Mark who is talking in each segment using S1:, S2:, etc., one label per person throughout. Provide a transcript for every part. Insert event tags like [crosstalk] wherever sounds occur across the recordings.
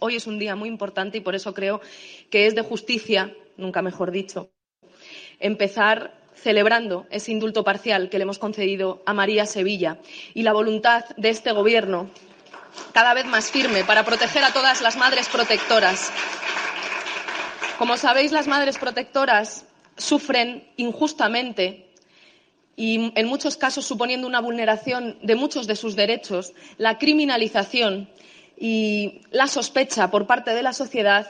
S1: hoy es un día muy importante y por eso creo que es de justicia, nunca mejor dicho, empezar celebrando ese indulto parcial que le hemos concedido a María Sevilla y la voluntad de este Gobierno cada vez más firme para proteger a todas las madres protectoras. Como sabéis, las madres protectoras sufren injustamente y, en muchos casos, suponiendo una vulneración de muchos de sus derechos, la criminalización y la sospecha por parte de la sociedad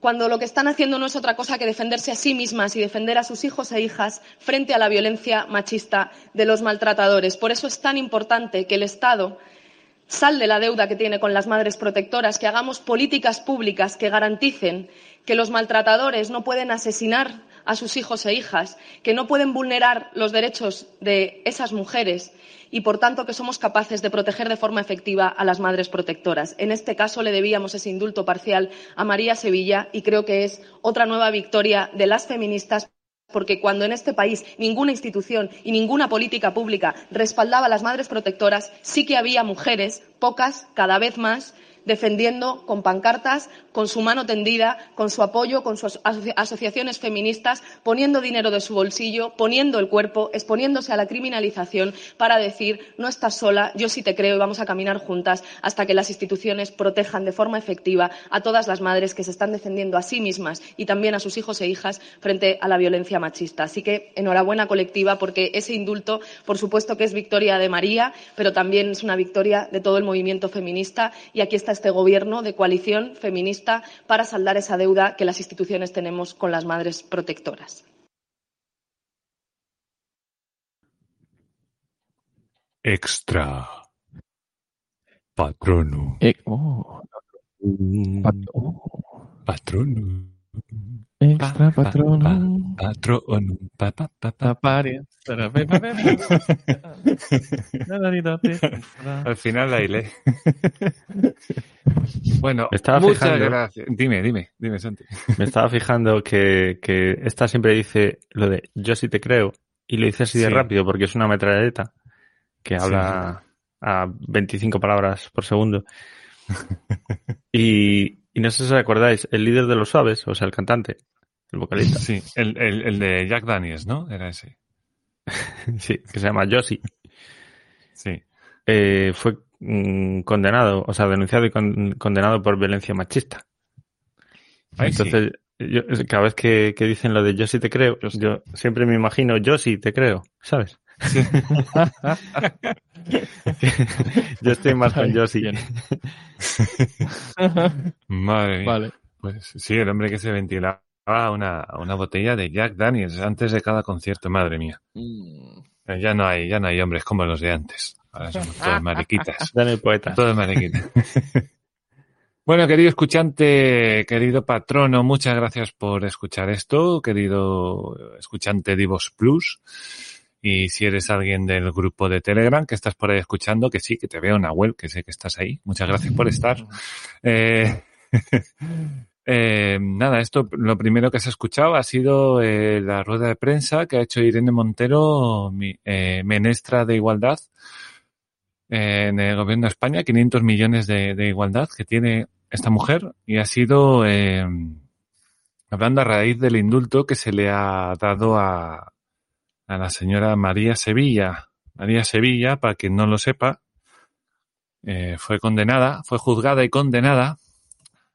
S1: cuando lo que están haciendo no es otra cosa que defenderse a sí mismas y defender a sus hijos e hijas frente a la violencia machista de los maltratadores. Por eso es tan importante que el Estado salde la deuda que tiene con las madres protectoras, que hagamos políticas públicas que garanticen que los maltratadores no pueden asesinar a sus hijos e hijas, que no pueden vulnerar los derechos de esas mujeres y, por tanto, que somos capaces de proteger de forma efectiva a las madres protectoras. En este caso, le debíamos ese indulto parcial a María Sevilla y creo que es otra nueva victoria de las feministas porque cuando en este país ninguna institución y ninguna política pública respaldaba a las madres protectoras, sí que había mujeres, pocas, cada vez más, defendiendo con pancartas, con su mano tendida, con su apoyo, con sus asociaciones feministas, poniendo dinero de su bolsillo, poniendo el cuerpo, exponiéndose a la criminalización para decir no estás sola, yo sí te creo y vamos a caminar juntas hasta que las instituciones protejan de forma efectiva a todas las madres que se están defendiendo a sí mismas y también a sus hijos e hijas frente a la violencia machista. Así que enhorabuena colectiva porque ese indulto, por supuesto que es victoria de María, pero también es una victoria de todo el movimiento feminista y aquí está este gobierno de coalición feminista para saldar esa deuda que las instituciones tenemos con las madres protectoras.
S2: Extra. Patrono.
S3: Eh, oh.
S2: Patrono.
S3: Extra patrono.
S2: Patrono. Pa, pa, pa, pa. [laughs] Al final la hilé. [laughs] bueno,
S3: estaba
S2: muchas
S3: fijando.
S2: gracias. Dime, dime, dime, Santi. [laughs]
S3: Me estaba fijando que, que esta siempre dice lo de yo sí te creo y lo dice así de
S2: Sí.
S3: rápido porque es una metralleta que
S2: Sí.
S3: habla a 25 palabras por segundo. y, y no sé si os acordáis, el líder de los suaves, o sea, el cantante, el vocalista,
S2: Sí, el, el, el de Jack Daniels, ¿no? Era ese. [laughs]
S3: sí, que se llama Josie,
S2: Sí.
S3: eh, fue condenado, o sea, denunciado y con- condenado por violencia machista.
S2: Ay, sí.
S3: Entonces, yo, cada vez que, que dicen lo de yo sí te creo,
S2: Yo
S3: siempre me imagino yo sí te creo, ¿sabes? [laughs] yo estoy más con yo sí. [laughs]
S2: Madre mía.
S4: Vale.
S2: Pues sí, el hombre que se ventilaba una, una botella de Jack Daniels antes de cada concierto, madre mía.
S4: Mm.
S2: Ya no hay, ya no hay hombres como los de antes. Ahora somos todos [laughs] mariquitas.
S3: Daniel Poeta.
S2: Todos mariquitas. [laughs] Bueno, querido escuchante, querido patrono, muchas gracias por escuchar esto, querido escuchante Divos Plus. Y si eres alguien del grupo de Telegram que estás por ahí escuchando, que sí, que te veo, Nahuel, que sé que estás ahí. Muchas gracias por estar. [laughs] Eh, eh, nada, esto lo primero que has escuchado ha sido eh, la rueda de prensa que ha hecho Irene Montero, mi, eh, ministra de Igualdad, en el gobierno de España, 500 millones de, igualdad que tiene esta mujer y ha sido eh, hablando a raíz del indulto que se le ha dado a, a la señora María Sevilla. María Sevilla, para quien no lo sepa, eh, fue condenada, fue juzgada y condenada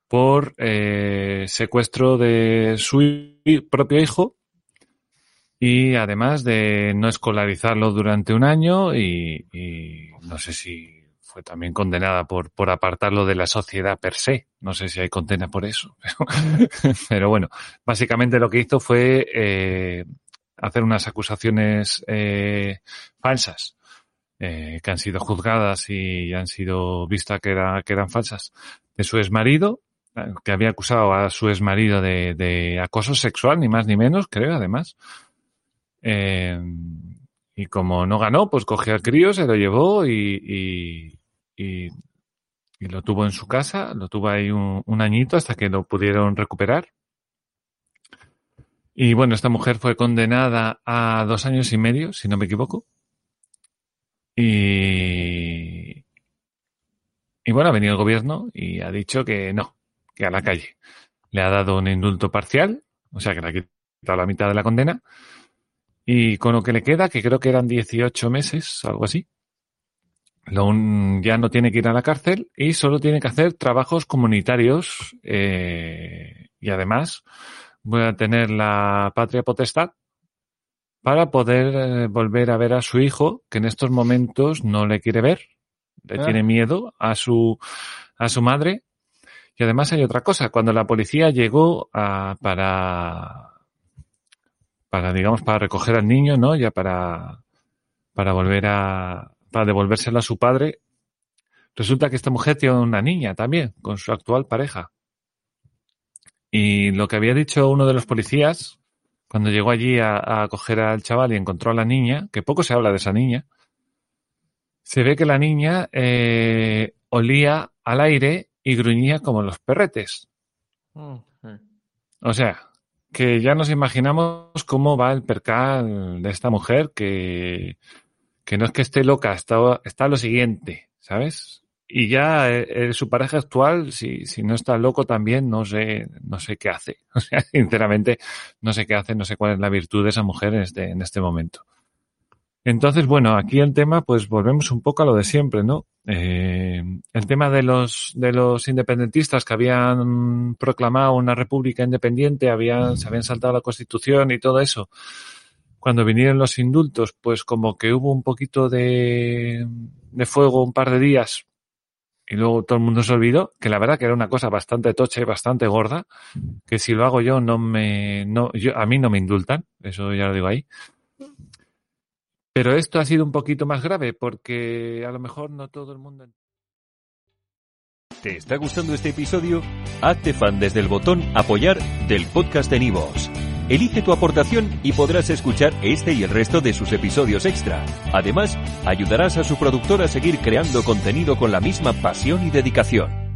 S2: por eh, secuestro de su propio hijo y además de no escolarizarlo durante un año y, y no sé si fue también condenada por, por apartarlo de la sociedad per se. No sé si hay condena por eso. [laughs] Pero, bueno, básicamente lo que hizo fue eh, hacer unas acusaciones eh, falsas eh, que han sido juzgadas y han sido vistas que, era, que eran falsas de su exmarido, eh, que había acusado a su exmarido de, de acoso sexual, ni más ni menos, creo, además. Eh, y como no ganó, pues cogió al crío, se lo llevó y, y, lo tuvo en su casa, lo tuvo ahí un, un añito hasta que lo pudieron recuperar. Y bueno, esta mujer fue condenada a dos años y medio, si no me equivoco. Y, Y bueno, ha venido el gobierno y ha dicho que no, que a la calle. Le ha dado un indulto parcial, o sea que le ha quitado la mitad de la condena. Y con lo que le queda, que creo que eran 18 meses, algo así, ya no tiene que ir a la cárcel y solo tiene que hacer trabajos comunitarios eh, y además voy a tener la patria potestad para poder eh, volver a ver a su hijo que en estos momentos no le quiere ver, le ah. tiene miedo a su a su madre y además hay otra cosa cuando la policía llegó a, para para digamos para recoger al niño, ¿no? Ya para para volver a para devolvérselo a su padre. Resulta que esta mujer tiene una niña también, con su actual pareja. Y lo que había dicho uno de los policías, cuando llegó allí a, a coger al chaval y encontró a la niña, que poco se habla de esa niña, se ve que la niña eh, olía al aire y gruñía como los perretes. O sea, que ya nos imaginamos cómo va el percal de esta mujer que que no es que esté loca, está, está lo siguiente, ¿sabes? Y ya eh, eh, su pareja actual, si, si no está loco también, no sé, no sé qué hace. [laughs] O sea, sinceramente, no sé qué hace, no sé cuál es la virtud de esa mujer en este, en este momento. Entonces, bueno, aquí el tema, pues volvemos un poco a lo de siempre, ¿no? Eh, el tema de los, de los independentistas que habían proclamado una república independiente, habían, se habían saltado la constitución y todo eso cuando vinieron los indultos, pues como que hubo un poquito de, de fuego un par de días y luego todo el mundo se olvidó, que la verdad que era una cosa bastante tocha y bastante gorda, que si lo hago yo no me, no, yo, a mí no me indultan, eso ya lo digo ahí. Pero esto ha sido un poquito más grave porque a lo mejor no todo el mundo.
S4: ¿Te está gustando este episodio? Hazte fan desde el botón apoyar del podcast de Nivos. Elige tu aportación y podrás escuchar este y el resto de sus episodios extra. Además, ayudarás a su productor a seguir creando contenido con la misma pasión y dedicación.